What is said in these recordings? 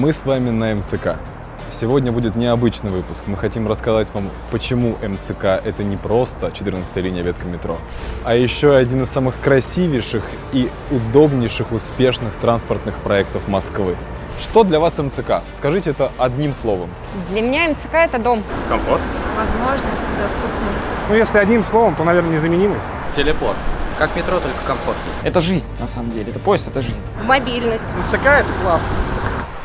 Мы с вами на МЦК. Сегодня будет необычный выпуск. Мы хотим рассказать вам, почему МЦК это не просто 14 линия ветка метро, а еще один из самых красивейших и удобнейших успешных транспортных проектов Москвы. Что для вас МЦК? Скажите это одним словом. Для меня МЦК это дом. Комфорт. Возможность, доступность. Ну, если одним словом, то, наверное, незаменимость. Телепорт. Как метро, только комфортнее. Это жизнь, на самом деле. Это поезд, это жизнь. Мобильность. МЦК это классно.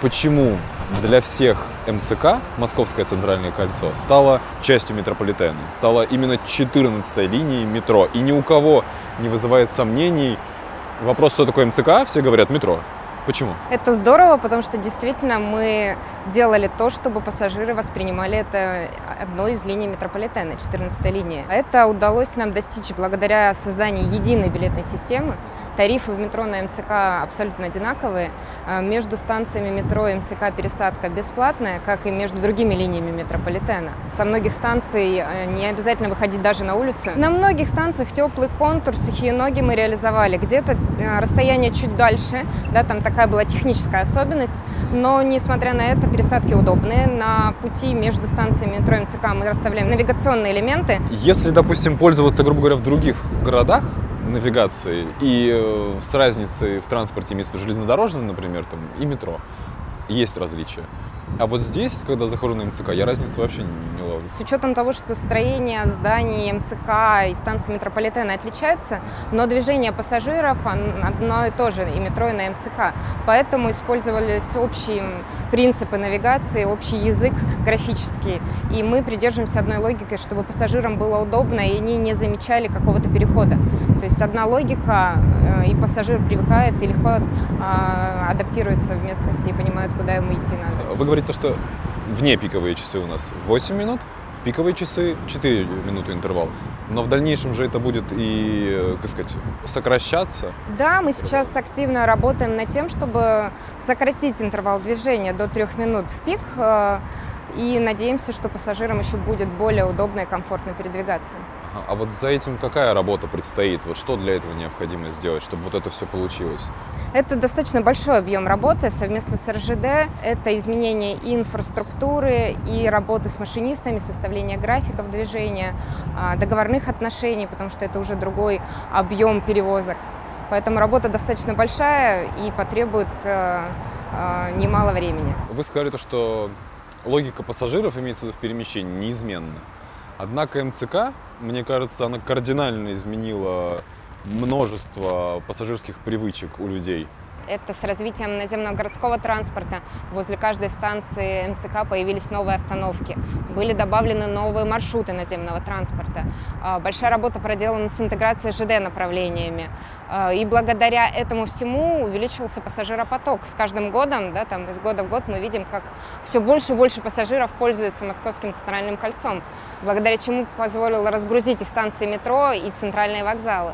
Почему для всех МЦК, Московское центральное кольцо, стало частью метрополитена, стало именно 14 линией метро. И ни у кого не вызывает сомнений вопрос, что такое МЦК, все говорят метро. Почему? Это здорово, потому что действительно мы делали то, чтобы пассажиры воспринимали это одной из линий метрополитена, 14 линия. Это удалось нам достичь благодаря созданию единой билетной системы. Тарифы в метро на МЦК абсолютно одинаковые. А Между станциями метро и МЦК пересадка бесплатная, как и между другими линиями метрополитена. Со многих станций э, не обязательно выходить даже на улицу. На многих станциях теплый контур, сухие ноги мы реализовали. Где-то э, расстояние чуть дальше, да, там такая была техническая особенность, но несмотря на это пересадки удобные. На пути между станциями метро МЦК мы расставляем навигационные элементы. Если, допустим, пользоваться, грубо говоря, в других городах навигацией и э, с разницей в транспорте между железнодорожным, например, там, и метро, есть различия. А вот здесь, когда захожу на МЦК, я разницы вообще не, не ловлю. С учетом того, что строение зданий МЦК и станции метрополитена отличается, но движение пассажиров одно и то же, и метро, и на МЦК. Поэтому использовались общие принципы навигации, общий язык графический. И мы придерживаемся одной логикой, чтобы пассажирам было удобно, и они не замечали какого-то перехода. То есть одна логика, э, и пассажир привыкает и легко а, адаптируется в местности и понимает, куда ему идти надо. Вы говорите, то, что вне пиковые часы у нас 8 минут, пиковые часы 4 минуты интервал. Но в дальнейшем же это будет и, э, как сказать, сокращаться. Да, мы сейчас активно работаем над тем, чтобы сократить интервал движения до трех минут в пик. И надеемся, что пассажирам еще будет более удобно и комфортно передвигаться. А вот за этим какая работа предстоит? Вот что для этого необходимо сделать, чтобы вот это все получилось? Это достаточно большой объем работы совместно с РЖД. Это изменение и инфраструктуры, и работы с машинистами, составление графиков движения, а, договорных отношений, потому что это уже другой объем перевозок. Поэтому работа достаточно большая и потребует э, э, немало времени. Вы сказали то, что логика пассажиров, имеется в виду в перемещении, неизменна. Однако МЦК, мне кажется, она кардинально изменила множество пассажирских привычек у людей. Это с развитием наземного городского транспорта. Возле каждой станции МЦК появились новые остановки. Были добавлены новые маршруты наземного транспорта. А, Большая работа проделана с интеграцией ЖД направлениями. А, И благодаря этому всему увеличивался пассажиропоток. С каждым годом, да, там, из года в год мы видим, как все больше и больше пассажиров пользуются Московским центральным кольцом, благодаря чему позволило разгрузить и станции метро, и центральные вокзалы.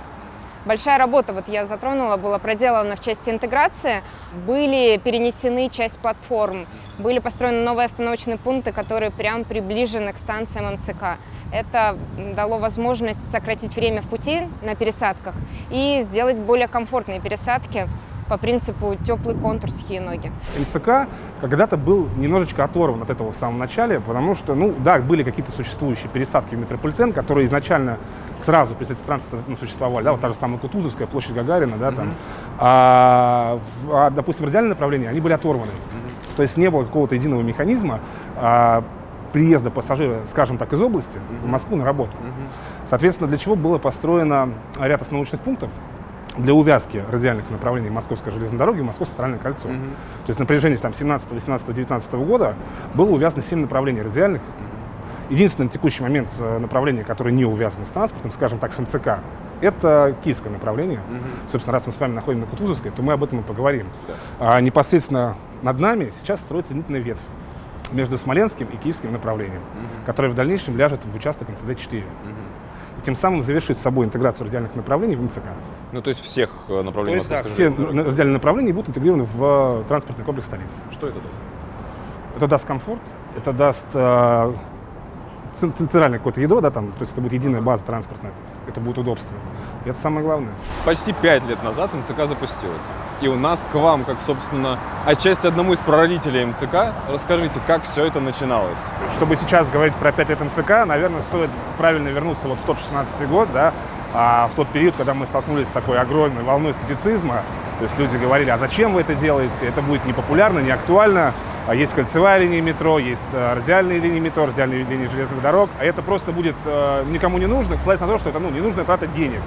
Большая работа, вот я затронула, была проделана в части интеграции. Были перенесены часть платформ, были построены новые остановочные пункты, которые прям приближены к станциям МЦК. Это дало возможность сократить время в пути на пересадках и сделать более комфортные пересадки по принципу теплый контур, сухие ноги. МЦК когда-то был немножечко оторван от этого в самом начале, потому что, ну да, были какие-то существующие пересадки в метрополитен, которые изначально сразу при строительстве транспорта ну, существовали, да, вот та же самая Кутузовская, площадь Гагарина, да, там. А, в- а, допустим, радиальные направления, они были оторваны. То есть не было какого-то единого механизма а, приезда пассажира, скажем так, из области в Москву на работу. Соответственно, для чего было построено ряд остановочных пунктов для увязки радиальных направлений Московской железной дороги в Московское центральное кольцо. То есть на протяжении там, 17, 18, 19 года было увязано 7 направлений радиальных. Единственное на текущий момент э, направление, которое не увязано с транспортом, скажем так, с МЦК, это киевское направление. Собственно, раз мы с вами находим на Кутузовской, то мы об этом и поговорим. А непосредственно над нами сейчас строится соединительная ветвь между Смоленским и Киевским направлением, которая в дальнейшем ляжет в участок МЦД-4. И тем самым завершит собой интеграцию радиальных направлений в МЦК. Ну, то есть всех э, То направлений есть, да, все радиальные направления будут интегрированы в э, транспортный комплекс столицы. Что это даст? Это даст комфорт, это даст э, цен- центральное какое-то ядро, да, там, то есть это будет единая база транспортная. это будет удобство. И это самое главное. Почти пять лет назад МЦК запустилась. И у нас к вам, как, собственно, отчасти одному из прародителей МЦК, расскажите, как все это начиналось. Чтобы сейчас говорить про 5 лет МЦК, наверное, стоит правильно вернуться вот в тот 16 год, да, а в тот период, когда мы столкнулись с такой огромной волной скептицизма, то есть люди говорили, а зачем вы это делаете, это будет не популярно, не актуально, а есть кольцевая линия метро, есть э, радиальные линии метро, радиальные линии железных дорог, а это просто будет э, никому не нужно, ссылаясь на то, что это ну, ненужная трата денег.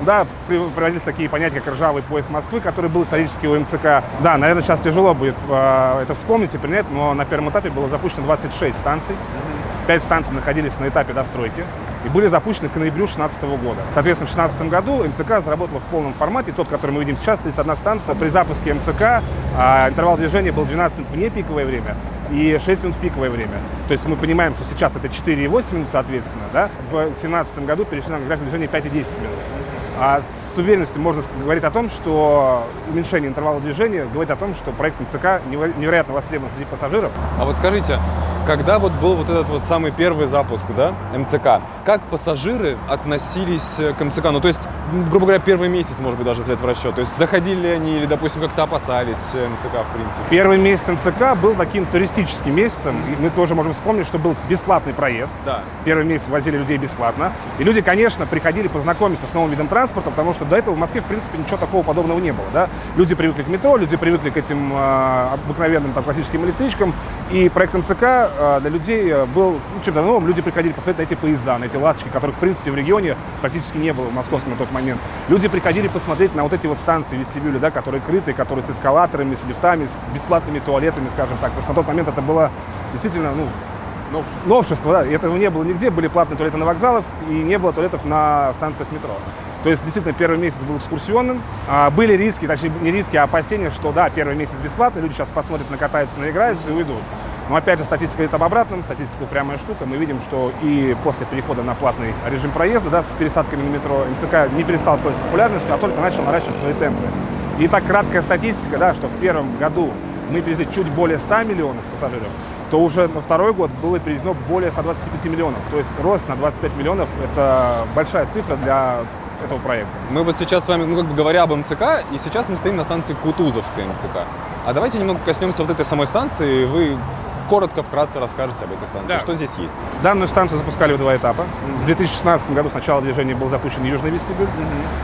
Да, проводились такие понятия, как ржавый пояс Москвы, который был исторически у МЦК. Да, наверное, сейчас тяжело будет э, это вспомнить и принять, но на первом этапе было запущено 26 станций. Пять станций находились на этапе достройки и были запущены к ноябрю 2016 года. Соответственно, в 2016 году МЦК заработала в полном формате. Тот, который мы видим сейчас, 31 станция. При запуске МЦК а, интервал движения был 12 минут в непиковое время и 6 минут в пиковое время. То есть мы понимаем, что сейчас это 4,8 минут, соответственно. Да? В 2017 году перешли на график движения 5,10 минут. А уверенностью можно говорить о том, что уменьшение интервала движения говорит о том, что проект МЦК невероятно востребован среди пассажиров. А вот скажите, когда вот был вот этот вот самый первый запуск, да, МЦК, как пассажиры относились к МЦК? Ну, то есть, грубо говоря, первый месяц, может быть, даже взять в расчет. То есть, заходили ли они или, допустим, как-то опасались МЦК, в принципе? Первый месяц МЦК был таким туристическим месяцем. И мы тоже можем вспомнить, что был бесплатный проезд. Да. Первый месяц возили людей бесплатно. И люди, конечно, приходили познакомиться с новым видом транспорта, потому что до этого в Москве, в принципе, ничего такого подобного не было. Да? Люди привыкли к метро, люди привыкли к этим э, обыкновенным там, классическим электричкам. И проект МЦК Э, для людей э, был ну, чем-то новым. Люди приходили посмотреть на эти поезда, на эти ласточки, которых, в принципе, в регионе практически не было в московском на тот момент. Люди приходили посмотреть на вот эти вот станции, вестибюли, да, которые крытые, которые с эскалаторами, с лифтами, с бесплатными туалетами, скажем так. Потому что на тот момент это было действительно, ну, Новшество. Новшество, да. И этого не было нигде. Были платные туалеты на вокзалах и не было туалетов на станциях метро. То есть, действительно, первый месяц был экскурсионным. А, были риски, точнее, не риски, а опасения, что, да, первый месяц бесплатно, люди сейчас посмотрят, накатаются, наиграются и уйдут. Но опять же, статистика говорит об обратном, статистика упрямая штука. Мы видим, что и после перехода на платный режим проезда да, с пересадками на метро МЦК не перестал пользоваться популярностью, а только начал наращивать свои темпы. И так краткая статистика, да, что в первом году мы перевезли чуть более 100 миллионов пассажиров, то уже на второй год было перевезено более 125 миллионов. То есть рост на 25 миллионов – это большая цифра для этого проекта. Мы вот сейчас с вами, ну, как бы говоря об МЦК, и сейчас мы стоим на станции Кутузовская МЦК. А давайте немного коснемся вот этой самой станции. Вы коротко, вкратце расскажете об этой станции. Да. Что здесь есть? Данную станцию запускали в два этапа. В 2016 году сначала движения был запущен южный вестибюль, угу.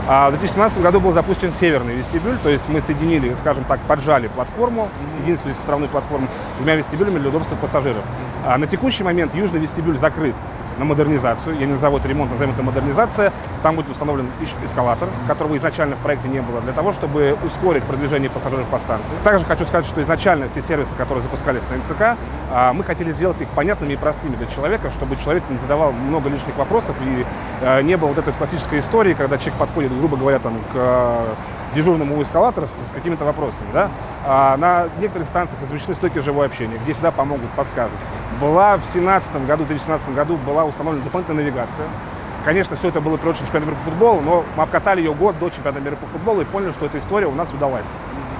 а в 2017 году был запущен северный вестибюль, то есть мы соединили, скажем так, поджали платформу, угу. единственную составную платформу, двумя вестибюлями для удобства пассажиров. А на текущий момент южный вестибюль закрыт на модернизацию. Я не назову это ремонт, назовем это модернизация. Там будет установлен эскалатор, которого изначально в проекте не было, для того, чтобы ускорить продвижение пассажиров по станции. Также хочу сказать, что изначально все сервисы, которые запускались на МЦК, а, мы хотели сделать их понятными и простыми для человека, чтобы человек не задавал много лишних вопросов и а, не было вот этой классической истории, когда человек подходит, грубо говоря, там, к дежурному у эскалатора с, с какими-то вопросами. Да? А на некоторых станциях размещены стойки живое общения, где всегда помогут, подскажут. Была в 2017 году, в 2016 году была установлена дополнительная навигация. Конечно, все это было приурочено к чемпионату мира по футболу, но мы обкатали ее год до чемпионата мира по футболу и поняли, что эта история у нас удалась.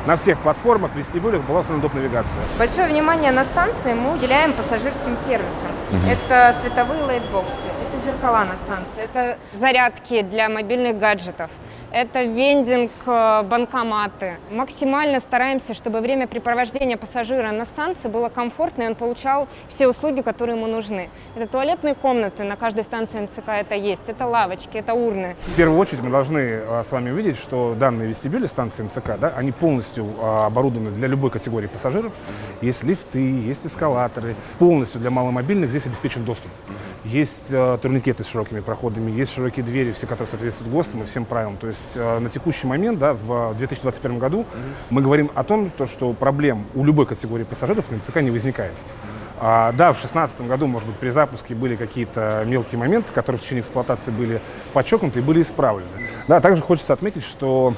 На всех платформах, вестибюлях была установлена доп-навигация. Большое внимание на станции мы уделяем пассажирским сервисам. Угу. Это световые лайтбоксы, зеркала на станции, это зарядки для мобильных гаджетов, это вендинг, э, банкоматы. Максимально стараемся, чтобы времяпрепровождение пассажира на станции было комфортно, и он получал все услуги, которые ему нужны. Это туалетные комнаты, на каждой станции НЦК это есть, это лавочки, это урны. В первую очередь мы должны а, с вами увидеть, что данные вестибюли станции МЦК, да, они полностью а, оборудованы для любой категории пассажиров. Есть лифты, есть эскалаторы. Полностью для маломобильных здесь обеспечен доступ. Есть э, турникеты с широкими проходами, есть широкие двери, все, которые соответствуют ГОСТам и всем правилам. То есть э, на текущий момент, да, в 2021 году, mm-hmm. мы говорим о том, то, что проблем у любой категории пассажиров на МЦК не возникает. А, да, в 2016 году, может быть, при запуске были какие-то мелкие моменты, которые в течение эксплуатации были подчеркнуты и были исправлены. Да, также хочется отметить, что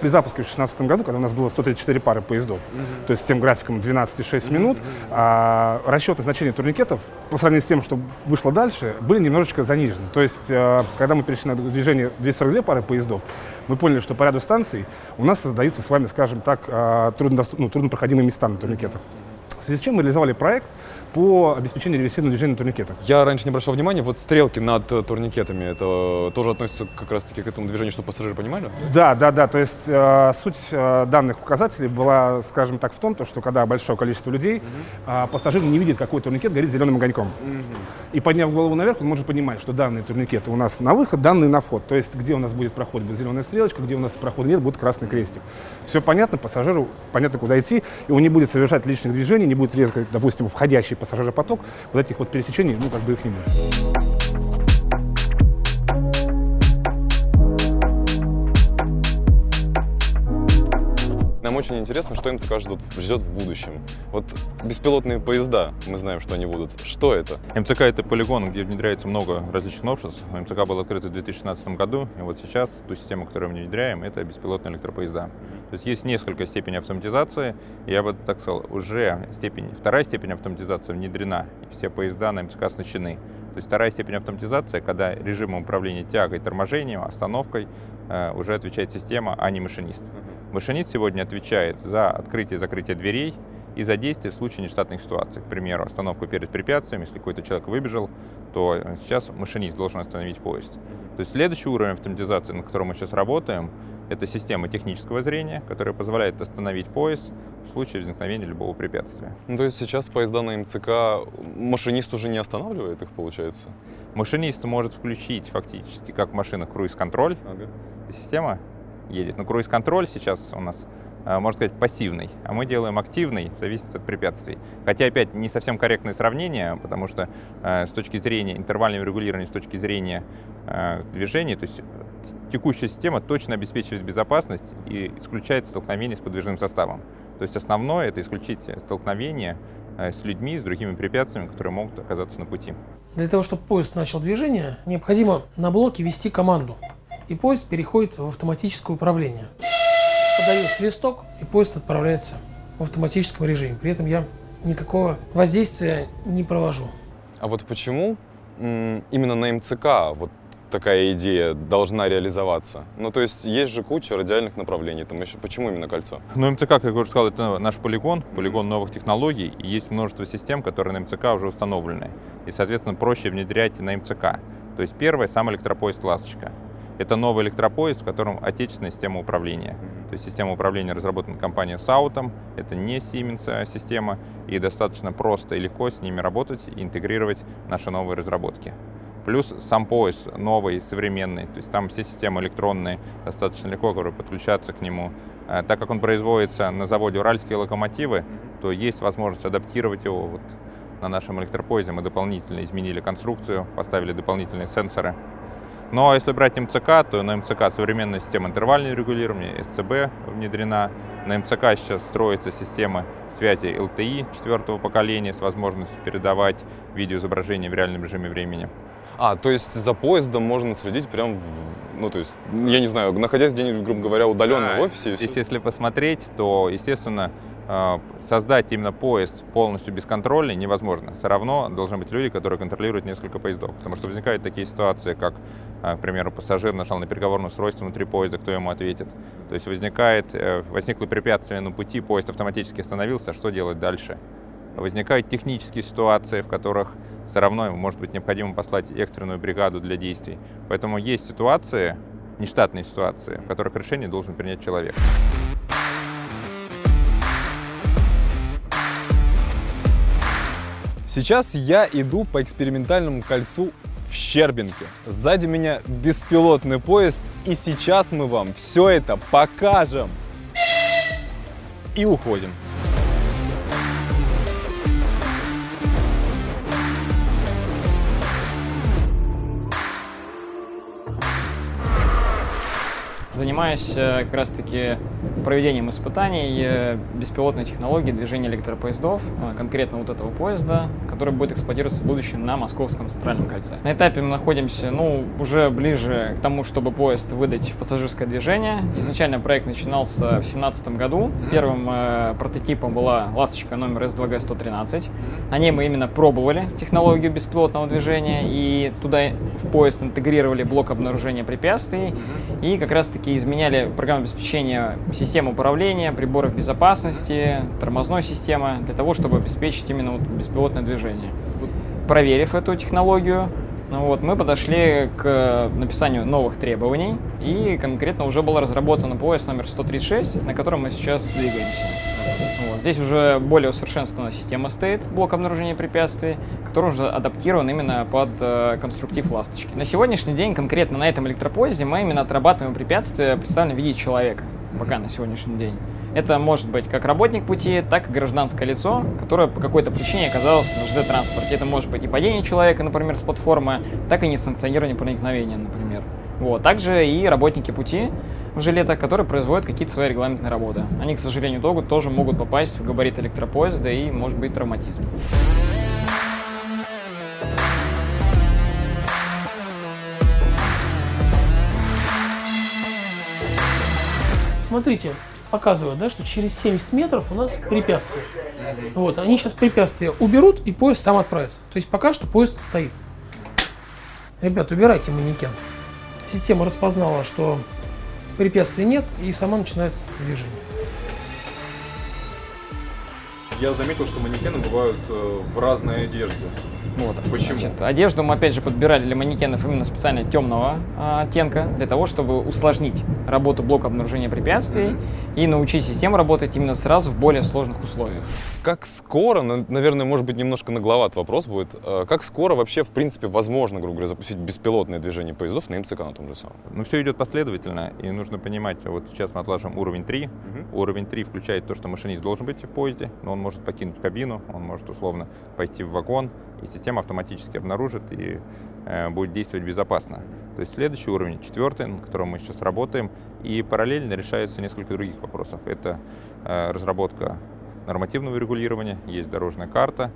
при запуске в 2016 году, когда у нас было 134 пары поездов, uh-huh. то есть с тем графиком 12,6 uh-huh. минут, а, расчеты значения турникетов по сравнению с тем, что вышло дальше, были немножечко занижены. То есть, а, когда мы перешли на движение 242 пары поездов, мы поняли, что по ряду станций у нас создаются с вами, скажем так, а, ну, труднопроходимые места на турникетах. В связи с чем мы реализовали проект по обеспечению реверсивного движения на турникетах. Я раньше не обращал внимания, вот стрелки над э, турникетами, это тоже относится как раз-таки к этому движению, чтобы пассажиры понимали? Да, да, да. То есть э, суть э, данных указателей была, скажем так, в том, то, что когда большое количество людей, э, пассажир не видит, какой турникет горит зеленым огоньком. И подняв голову наверх, он может понимать, что данные турникеты у нас на выход, данные на вход. То есть где у нас будет проход, будет зеленая стрелочка, где у нас прохода нет, будет красный крестик. Все понятно, пассажиру понятно, куда идти, и он не будет совершать личных движений, не будет резко, допустим, входящий пассажиропоток, вот этих вот пересечений, ну, как бы их не будет. Нам очень интересно, что МЦК ждет, ждет в будущем. Вот беспилотные поезда, мы знаем, что они будут. Что это? МЦК — это полигон, где внедряется много различных новшеств. МЦК был открыт в 2016 году, и вот сейчас ту систему, которую мы внедряем, это беспилотные электропоезда. То есть есть несколько степеней автоматизации, я бы так сказал, уже степень, вторая степень автоматизации внедрена, и все поезда на МЦК оснащены. То есть вторая степень автоматизации, когда режимом управления тягой, торможением, остановкой э, уже отвечает система, а не машинист. Машинист сегодня отвечает за открытие и закрытие дверей и за действия в случае нештатных ситуаций. К примеру, остановку перед препятствием, если какой-то человек выбежал, то сейчас машинист должен остановить поезд. То есть следующий уровень автоматизации, на котором мы сейчас работаем, это система технического зрения, которая позволяет остановить поезд в случае возникновения любого препятствия. Ну, то есть сейчас поезда на МЦК машинист уже не останавливает их, получается? Машинист может включить фактически, как в машинах, круиз-контроль. Система едет. Но круиз-контроль сейчас у нас, э, можно сказать, пассивный, а мы делаем активный, зависит от препятствий. Хотя, опять, не совсем корректное сравнение, потому что э, с точки зрения интервального регулирования, с точки зрения э, движения, то есть текущая система точно обеспечивает безопасность и исключает столкновение с подвижным составом. То есть основное — это исключить столкновение э, с людьми, с другими препятствиями, которые могут оказаться на пути. Для того, чтобы поезд начал движение, необходимо на блоке ввести команду. И поезд переходит в автоматическое управление. Подаю свисток, и поезд отправляется в автоматическом режиме. При этом я никакого воздействия не провожу. А вот почему именно на МЦК вот такая идея должна реализоваться? Ну, то есть есть же куча радиальных направлений, там еще почему именно кольцо? Ну, МЦК, как я уже сказал, это наш полигон, полигон новых технологий, и есть множество систем, которые на МЦК уже установлены, и, соответственно, проще внедрять на МЦК. То есть первое, сам электропоезд «Ласточка». Это новый электропоезд, в котором отечественная система управления. То есть система управления разработана компанией Саутом, это не Siemens а система, и достаточно просто и легко с ними работать и интегрировать наши новые разработки. Плюс сам поезд новый, современный, то есть там все системы электронные, достаточно легко которые подключаться к нему. А, Так как он производится на заводе «Уральские локомотивы», то есть возможность адаптировать его вот на нашем электропоезде. Мы дополнительно изменили конструкцию, поставили дополнительные сенсоры. Но если брать МЦК, то на МЦК современная система интервального регулирования, СЦБ внедрена. На МЦК сейчас строится система связи LTE четвертого поколения с возможностью передавать видеоизображение в реальном режиме времени. А, то есть за поездом можно следить прям, в- ну, то есть, я не знаю, находясь где-нибудь, грубо говоря, удаленно в офисе. и если посмотреть, то, естественно, э, создать именно поезд полностью бесконтрольный невозможно. Все равно должны быть люди, которые контролируют несколько поездов. Потому что возникают такие ситуации, как, э, к примеру, пассажир нажал на переговорное устройство внутри поезда, кто ему ответит. То есть возникает, э, возникло препятствие на пути, поезд автоматически остановился, что делать дальше? Возникают технические ситуации, в которых все равно может быть необходимо послать экстренную бригаду для действий. Поэтому есть ситуации, нештатные ситуации, в которых решение должен принять человек. Сейчас я иду по экспериментальному кольцу в Щербинке. Сзади меня беспилотный поезд, и сейчас мы вам все это покажем. И уходим. Занимаюсь э, как раз-таки проведением испытаний э, беспилотной технологии движения электропоездов, э, конкретно вот этого поезда, который будет эксплуатироваться в будущем на Московском центральном кольце. На этапе мы находимся, ну, уже ближе к тому, чтобы поезд выдать в пассажирское движение. Изначально проект начинался в 2017 году. Первым э, прототипом была «Ласточка» номер S2G113. На ней мы именно пробовали технологию беспилотного движения и туда в поезд интегрировали блок обнаружения препятствий и как раз-таки таки изменяли программное обеспечение системы управления, приборов безопасности, тормозной системы, для того, чтобы обеспечить именно вот беспилотное движение. Проверив эту технологию, ну вот, мы подошли к написанию новых требований, и конкретно уже была разработана поезд номер 136, на котором мы сейчас двигаемся. Вот. Здесь уже более усовершенствована система стоит, блок обнаружения препятствий, который уже адаптирован именно под э, конструктив ласточки. На сегодняшний день, конкретно на этом электропоезде, мы именно отрабатываем препятствия, представленные в виде человека, пока на сегодняшний день. Это может быть как работник пути, так и гражданское лицо, которое по какой-то причине оказалось на ЖД-транспорте. Это может быть и падение человека, например, с платформы, так и несанкционирование проникновения, например. Вот. Также и работники пути в жилетах, которые производят какие-то свои регламентные работы. Они, к сожалению, тоже могут попасть в габарит электропоезда и может быть травматизм. Смотрите, показывают, да, что через 70 метров у нас препятствие. Вот, они сейчас препятствия уберут, и поезд сам отправится. То есть пока что поезд стоит. Ребят, убирайте манекен. Система распознала, что препятствий нет, и сама начинает движение. Я заметил, что манекены бывают э, в разной одежде. Вот. Почему? Значит, одежду мы опять же подбирали для манекенов именно специально темного а, оттенка, для того, чтобы усложнить работу блока обнаружения препятствий mm-hmm. и научить систему работать именно сразу в более сложных условиях. Как скоро, наверное, может быть, немножко нагловат вопрос будет, а, как скоро вообще, в принципе, возможно, грубо говоря, запустить беспилотное движение поездов на МЦК на том же самом? Ну, все идет последовательно, и нужно понимать, вот сейчас мы отлаживаем уровень 3. Mm-hmm. Уровень 3 включает то, что машинист должен быть в поезде, но он может покинуть кабину, он может условно пойти в вагон, и система автоматически обнаружит и э, будет действовать безопасно. То есть следующий уровень, четвертый, на котором мы сейчас работаем, и параллельно решается несколько других вопросов. Это э, разработка нормативного регулирования, есть дорожная карта,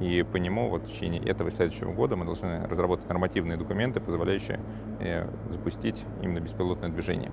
и по нему вот в течение этого и следующего года мы должны разработать нормативные документы, позволяющие э, запустить именно беспилотное движение.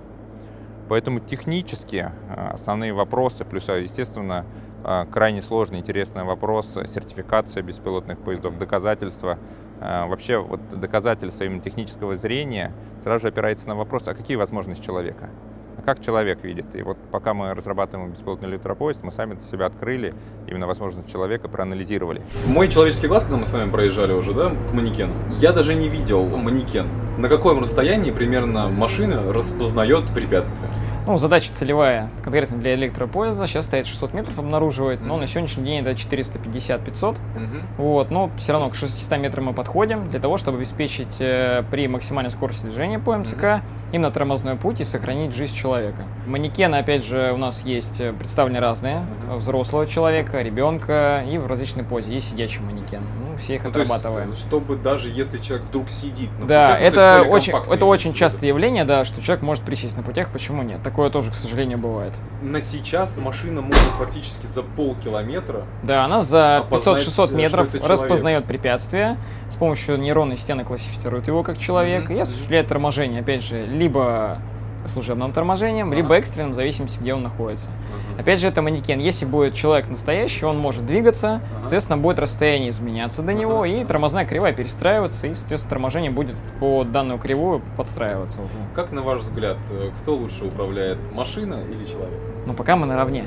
Поэтому технически э, основные вопросы, плюс, естественно, а, крайне сложный, интересный вопрос. Сертификация беспилотных поездов, доказательства. А, вообще вот доказательства именно технического зрения сразу же опирается на вопрос, а какие возможности человека? А как человек видит? И вот пока мы разрабатываем беспилотный электропоезд, мы сами для себя открыли именно возможность человека, проанализировали. Мой человеческий глаз, когда мы с вами проезжали уже, да, к манекену, я даже не видел манекен. На каком расстоянии примерно машина распознает препятствие? Ну, задача целевая конкретно для электропоезда сейчас стоит 600 метров обнаруживает, но на сегодняшний день это 450-500. Mm-hmm. Вот, но все равно к 600 метрам мы подходим для того, чтобы обеспечить э, при максимальной скорости движения по МЦК именно тормозной путь и сохранить жизнь человека. Манекены, опять же, у нас есть э, представлены разные. Взрослого человека, ребенка и в различной позе. Есть сидящий манекен. Ну, все их ну, отрабатываем. Есть, чтобы даже если человек вдруг сидит на да, путях, это очень, это очень частое явление, да, что человек может присесть на путях, почему нет? Так Такое тоже, к сожалению, бывает. На сейчас машина может практически за полкилометра. Да, она за 500-600 э, метров распознает препятствие, с помощью нейронной стены классифицирует его как человек mm-hmm. и осуществляет торможение, опять же, либо служебным торможением, ага. либо экстренным, в зависимости, где он находится. Ага. Опять же, это манекен. Если будет человек настоящий, он может двигаться, ага. соответственно, будет расстояние изменяться до ага. него, и тормозная кривая перестраиваться, и, соответственно, торможение будет по данную кривую подстраиваться уже. Как, на ваш взгляд, э, кто лучше управляет, машина или человек? Ну, пока мы наравне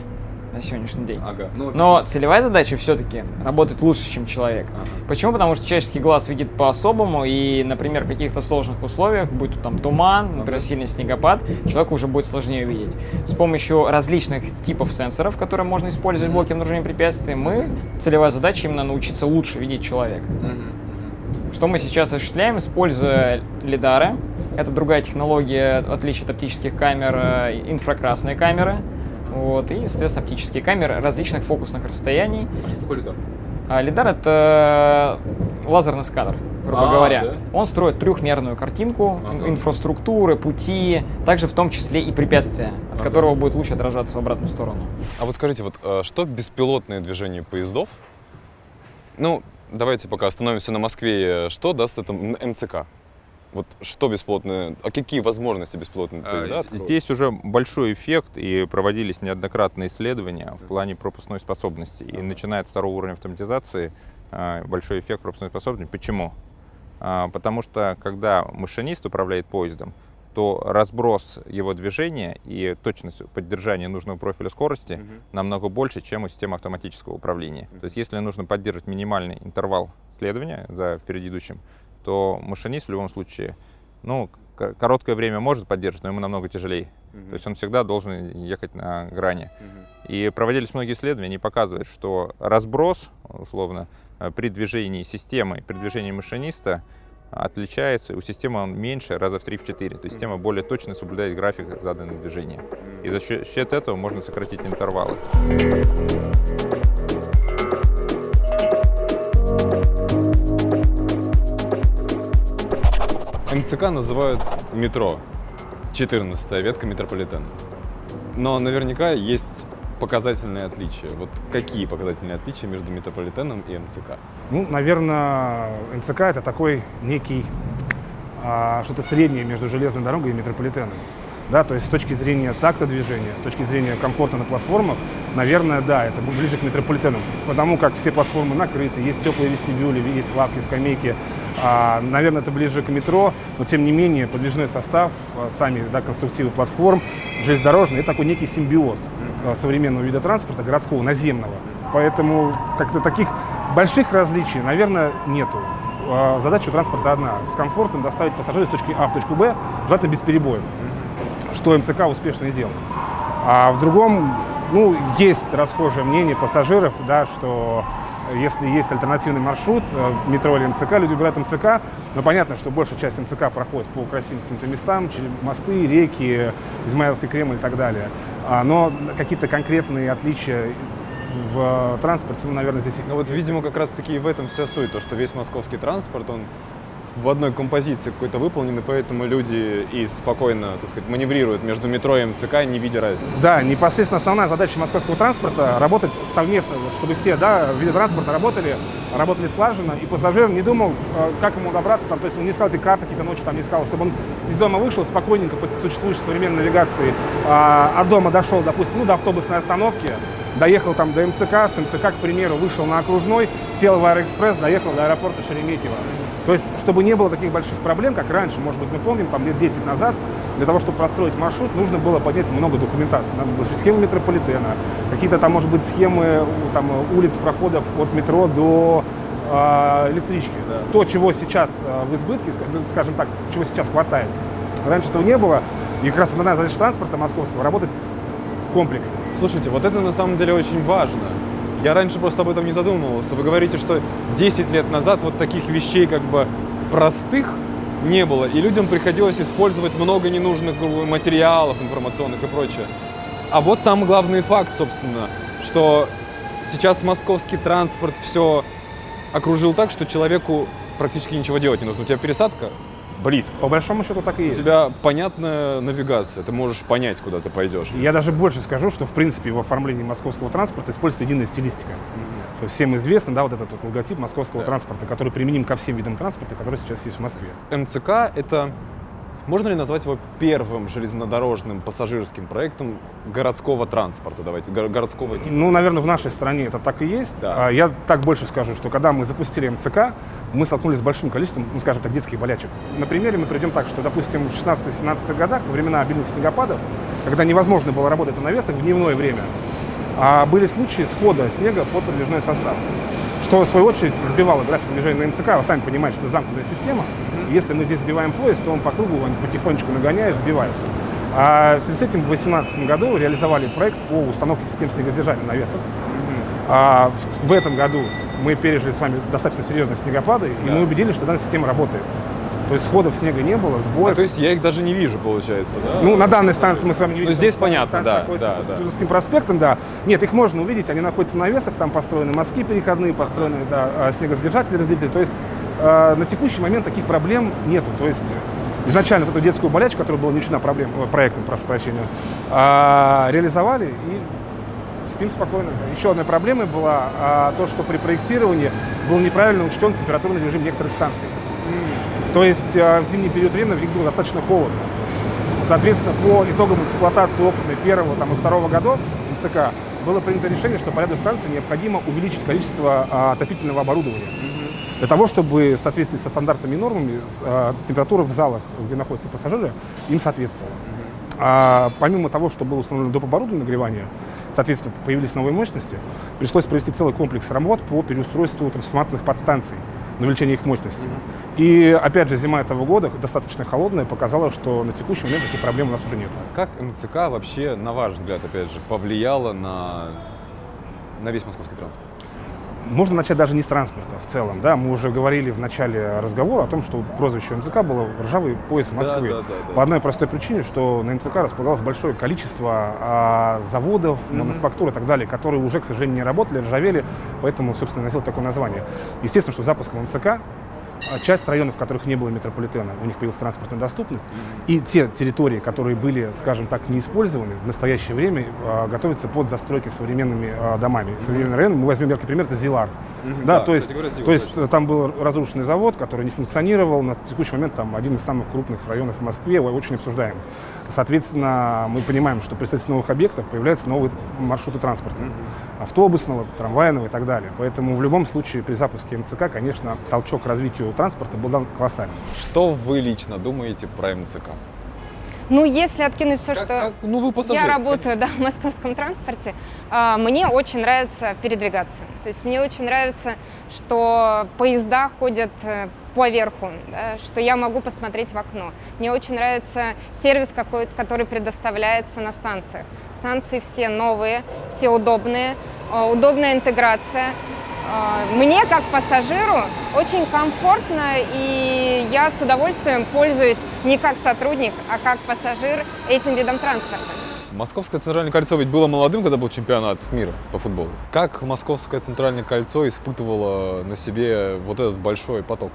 на сегодняшний день. Ага. Ну, Но целевая задача все-таки работать лучше, чем человек. Ага. Почему? Потому что человеческий глаз видит по-особому, и, например, в каких-то сложных условиях, будь то там туман, например, сильный снегопад, человеку уже будет сложнее видеть. С помощью различных типов сенсоров, которые можно использовать в блоке обнаружения препятствий, мы, целевая задача именно научиться лучше видеть человека. Ага. Что мы сейчас осуществляем, используя лидары. Это другая технология, в отличие от оптических камер, э, инфракрасные камеры. Вот, и, соответственно, оптические камеры различных фокусных расстояний. А что такое лидар? А, лидар — это лазерный сканер, грубо а, говоря. Да? Он строит трехмерную картинку ага. инфраструктуры, пути, также в том числе и препятствия, от ага. которого будет луч отражаться в обратную сторону. А вот скажите, вот э, что беспилотное движение поездов? Ну, давайте пока остановимся на Москве. Что даст это МЦК? Вот что бесплотное, а какие возможности бесплотные поезда а, Здесь уже большой эффект, и проводились неоднократные исследования в плане пропускной способности. И начиная от второго уровня автоматизации, а, большой эффект пропускной способности. Почему? А, потому что, когда машинист управляет поездом, то разброс его движения и точность поддержания нужного профиля скорости угу. намного больше, чем у системы автоматического управления. Угу. То есть если нужно поддерживать минимальный интервал следования за впереди идущим, то машинист в любом случае, ну, короткое время может поддерживать, но ему намного тяжелее. Угу. То есть он всегда должен ехать на грани. Угу. И проводились многие исследования, они показывают, что разброс, условно, э, при движении системы, при движении машиниста отличается, у системы он меньше, раза в 3-4. То есть система более точно соблюдает график заданного движения. И за счет этого можно сократить интервалы. МЦК называют метро, 14 ветка метрополитена. Но наверняка есть показательные отличия. Вот какие показательные отличия между метрополитеном и МЦК? Ну, наверное, МЦК это такой некий а, что-то среднее между железной дорогой и метрополитеном. Да, то есть с точки зрения такта движения, с точки зрения комфорта на платформах, наверное, да, это ближе к метрополитену. Потому как все платформы накрыты, есть теплые вестибюли, есть лавки, скамейки. А, наверное, это ближе к метро, но тем не менее подвижной состав, а, сами да, конструктивы платформ, железнодорожный, это такой некий симбиоз а, современного вида транспорта, городского, наземного. Поэтому как-то таких больших различий, наверное, нету. Задача у транспорта одна – с комфортом доставить пассажиров с точки А в точку Б, желательно без перебоев, что МЦК успешно и делал. А в другом, ну, есть расхожее мнение пассажиров, да, что если есть альтернативный маршрут, э, метро или МЦК, люди выбирают МЦК, но понятно, что большая часть МЦК проходит по красивым каким-то местам, через мосты, реки, Измаиловский Кремль и так далее. А, но какие-то конкретные отличия в транспорте, ну, наверное, здесь. Ну вот, видимо, как раз-таки в этом вся суть, то, что весь московский транспорт, он в одной композиции какой-то выполнен, и поэтому люди и спокойно, так сказать, маневрируют между метро и МЦК, не видя разницы. Да, непосредственно основная задача московского транспорта – работать совместно, чтобы все да, виды транспорта работали, работали слаженно, и пассажир не думал, э, как ему добраться, там, то есть он не искал эти карты какие-то ночи, там, не искал, чтобы он из дома вышел спокойненько по существующей современной навигации, а, от дома дошел, допустим, ну, до автобусной остановки, доехал там до МЦК, с МЦК, к примеру, вышел на окружной, сел в Аэроэкспресс, доехал до аэропорта Шереметьево. Чтобы не было таких больших проблем, как раньше, может быть, мы помним, там лет 10 назад, для того, чтобы простроить маршрут, нужно было поднять много документации. Надо было схемы метрополитена, какие-то там, может быть, схемы там, улиц, проходов от метро до э, электрички. Да. То, чего сейчас э, в избытке, скажем так, чего сейчас хватает. Раньше этого не было, и как раз основная задача транспорта московского – работать в комплексе. Слушайте, вот это на самом деле очень важно. Я раньше просто об этом не задумывался. Вы говорите, что 10 лет назад вот таких вещей как бы простых не было, и людям приходилось использовать много ненужных материалов информационных и прочее. А вот самый главный факт, собственно, что сейчас московский транспорт все окружил так, что человеку практически ничего делать не нужно. У тебя пересадка, близко. По большому счету так и есть. У тебя понятная навигация, ты можешь понять, куда ты пойдешь. Я даже больше скажу, что в принципе в оформлении московского транспорта используется единая стилистика. Всем известно, да, вот этот вот логотип московского да. транспорта, который применим ко всем видам транспорта, которые сейчас есть в Москве. МЦК — это можно ли назвать его первым железнодорожным пассажирским проектом городского транспорта? Давайте, городского типа. Ну, наверное, в нашей стране это так и есть. Да. А, я так больше скажу, что когда мы запустили МЦК, мы столкнулись с большим количеством, ну, скажем так, детских болячек. На примере мы придем так, что, допустим, в 16-17 годах, во времена обильных снегопадов, когда невозможно было работать на навесах в дневное время, а были случаи схода снега под подвижной состав что, в свою очередь, сбивало график движения на МЦК. Вы сами понимаете, что замкнутая система. Если мы здесь сбиваем поезд, то он по кругу он потихонечку нагоняет, сбивает. А в связи с этим в 2018 году реализовали проект по установке систем снегосдержания навесов. А в, в этом году мы пережили с вами достаточно серьезные снегопады, и мы убедились, что данная система работает. То есть сходов снега не было, сбоев. А, то есть я их даже не вижу, получается, да? Ну, на данной станции мы с вами не видим. Ну, здесь понятно, да, да, да. Тузовским проспектом, да. Нет, их можно увидеть, они находятся на навесах, там построены мостки переходные, построены, да, а, снегосдержатели, разделители. То есть э, на текущий момент таких проблем нету. То есть изначально вот эту детскую болячку, которая была не проблем, э, проектом, прошу прощения, э, реализовали и спим спокойно. Еще одной проблемой была а, то, что при проектировании был неправильно учтен температурный режим некоторых станций. То есть а, в зимний период времени в них было достаточно холодно. Соответственно, по итогам эксплуатации опытной первого там, и второго годов МЦК было принято решение, что по ряду станций необходимо увеличить количество а, отопительного оборудования. Для того, чтобы в соответствии со стандартами и нормами э, температура в залах, где находятся пассажиры, им соответствовала. А помимо того, что было установлено доп. оборудование нагревания, соответственно, появились новые мощности, пришлось провести целый комплекс работ по переустройству трансформаторных подстанций на увеличение их мощности. И опять же, зима этого года, достаточно холодная, показала, что на текущий момент таких проблем у нас уже нет. Как МЦК вообще, на ваш взгляд, опять же, повлияла на, на весь московский транспорт? Можно начать даже не с транспорта в целом. Да? Мы уже говорили в начале разговора о том, что прозвище МЦК было «Ржавый пояс Москвы». Да, да, да, да. По одной простой причине, что на МЦК располагалось большое количество а, заводов, Мгм. мануфактур и так далее, которые уже, к сожалению, не работали, ржавели, поэтому, собственно, носил такое название. Естественно, что запуском МЦК часть районов, в которых не было метрополитена, у них появилась транспортная доступность, и те территории, которые были, скажем так, не использованы, в настоящее время а, готовятся под застройки современными а, домами, современными районами. Мы возьмем яркий пример, это Зилард. Да, да, то есть, говоря, Зила, то есть точно. э, там был разрушенный завод, который не функционировал. На текущий момент там один из самых крупных районов в Москве, очень обсуждаем. Соответственно, мы понимаем, что при строительстве новых объектов появляются новые маршруты транспорта. Автобусного, трамвайного и так далее. Поэтому в любом случае при запуске МЦК, конечно, толчок к развитию транспорта был дан колоссальный. Что вы лично думаете про МЦК? Ну, если откинуть все, Как- что... как- ну, вы пассажир, Я работаю, да, в московском транспорте. а, Мне очень нравится передвигаться. То есть мне очень нравится, что поезда ходят э, поверху, да, что я могу посмотреть в окно. Мне очень нравится сервис какой-то, который предоставляется на станциях. Станции все новые, все удобные, э, удобная интеграция. Э, Мне, как пассажиру, очень комфортно, и я с удовольствием пользуюсь не как сотрудник, а как пассажир этим видом транспорта. Московское центральное кольцо ведь было молодым, когда был чемпионат мира по футболу. Как Московское центральное кольцо испытывало на себе вот этот большой поток?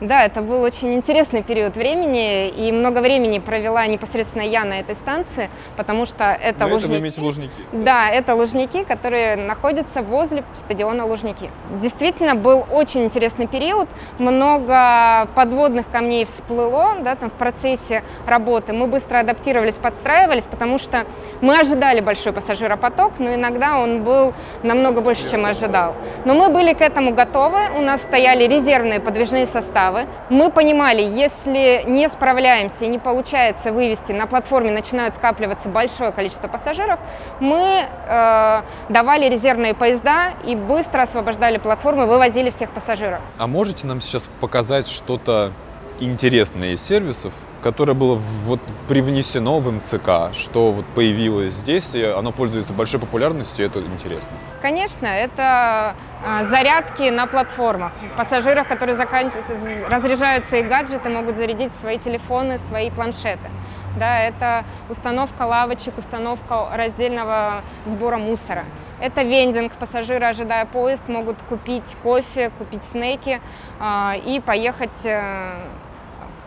Да, это был очень интересный период времени, и много времени провела непосредственно я на этой станции, потому что это Ну, это вы Лужники. Лужники. Да, это Лужники, которые находятся возле стадиона Лужники. Действительно, был очень интересный период, много подводных камней всплыло да, там, в процессе работы. Мы быстро адаптировались, подстраивались, потому что мы ожидали большой пассажиропоток, но иногда он был намного больше, чем ожидал. Но мы были к этому готовы, у нас стояли резервные подвижные составы. Мы понимали, если не справляемся и не получается вывести, на платформе начинают скапливаться большое количество пассажиров, мы э, давали резервные поезда и быстро освобождали платформы, вывозили всех пассажиров. А можете нам сейчас показать что-то интересное из сервисов, которое было вот привнесено в МЦК, что вот появилось здесь, и оно пользуется большой популярностью, и это интересно. Конечно, это э, зарядки на платформах. Пассажиров, которые заканчиваются, разряжаются их гаджеты, могут зарядить свои телефоны, свои планшеты. Да, это установка лавочек, установка раздельного сбора мусора. Это вендинг. Пассажиры, ожидая поезд, могут купить кофе, купить снеки э, и поехать э,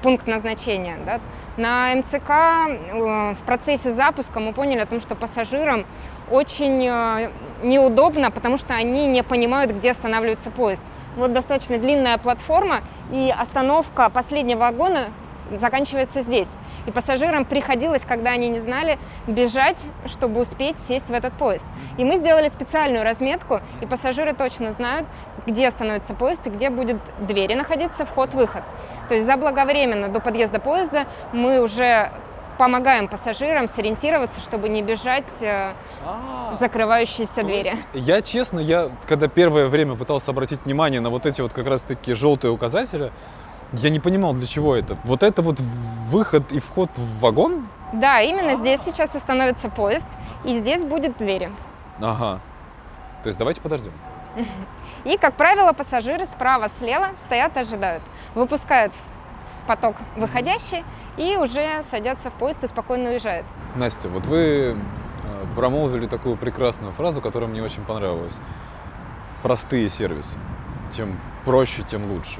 пункт назначения. да. На МЦК э, в процессе запуска мы поняли о том, что пассажирам очень э, неудобно, потому что они не понимают, где останавливается поезд. Вот достаточно длинная платформа, и остановка последнего вагона заканчивается здесь. И пассажирам приходилось, когда они не знали, бежать, чтобы успеть сесть в этот поезд. И мы сделали специальную разметку, и пассажиры точно знают, где остановится поезд и где будет двери находиться, вход-выход. То есть заблаговременно до подъезда поезда мы уже помогаем пассажирам сориентироваться, чтобы не бежать э, в закрывающиеся двери. Я честно, я когда первое время пытался обратить внимание на вот эти вот как раз-таки желтые указатели, я не понимал, для чего это. Вот это вот выход и вход в вагон? Да, именно здесь сейчас остановится поезд, и здесь будет двери. Ага. То есть давайте подождем. И, как правило, пассажиры справа-слева стоят, ожидают. Выпускают поток выходящий и уже садятся в поезд и спокойно уезжают. Настя, вот вы э, промолвили такую прекрасную фразу, которая мне очень понравилась. Простые сервисы. Чем проще, тем лучше.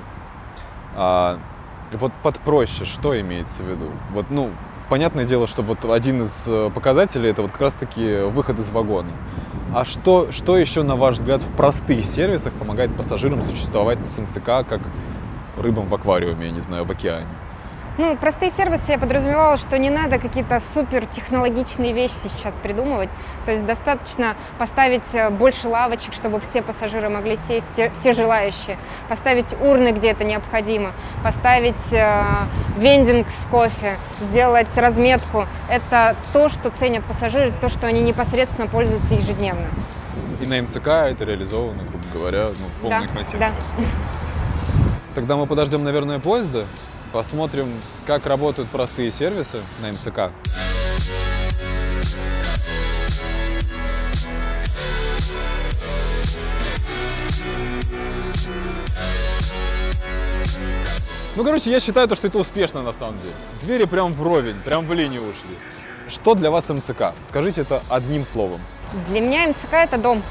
А, вот под проще что имеется в виду? Вот, ну, понятное дело, что вот один из э, показателей это вот как раз-таки выход из вагона. А что, что еще, на ваш взгляд, в простых сервисах помогает пассажирам существовать с МЦК как рыбам в аквариуме, я не знаю, в океане? Ну, простые сервисы я подразумевала, что не надо какие-то супер технологичные вещи сейчас придумывать. То есть достаточно поставить э, больше лавочек, чтобы все пассажиры могли сесть, все желающие. Поставить урны, где это необходимо. Поставить э, вендинг с кофе, сделать разметку. Это то, что ценят пассажиры, то, что они непосредственно пользуются ежедневно. И на МЦК это реализовано, грубо говоря, ну, в полной Да, красе. да. Тогда мы подождем, наверное, поезда, посмотрим, как работают простые сервисы на МЦК. Ну, короче, я считаю, то, что это успешно на самом деле. Двери прям вровень, прям в линию ушли. Что для вас МЦК? Скажите это одним словом. Для меня МЦК это дом.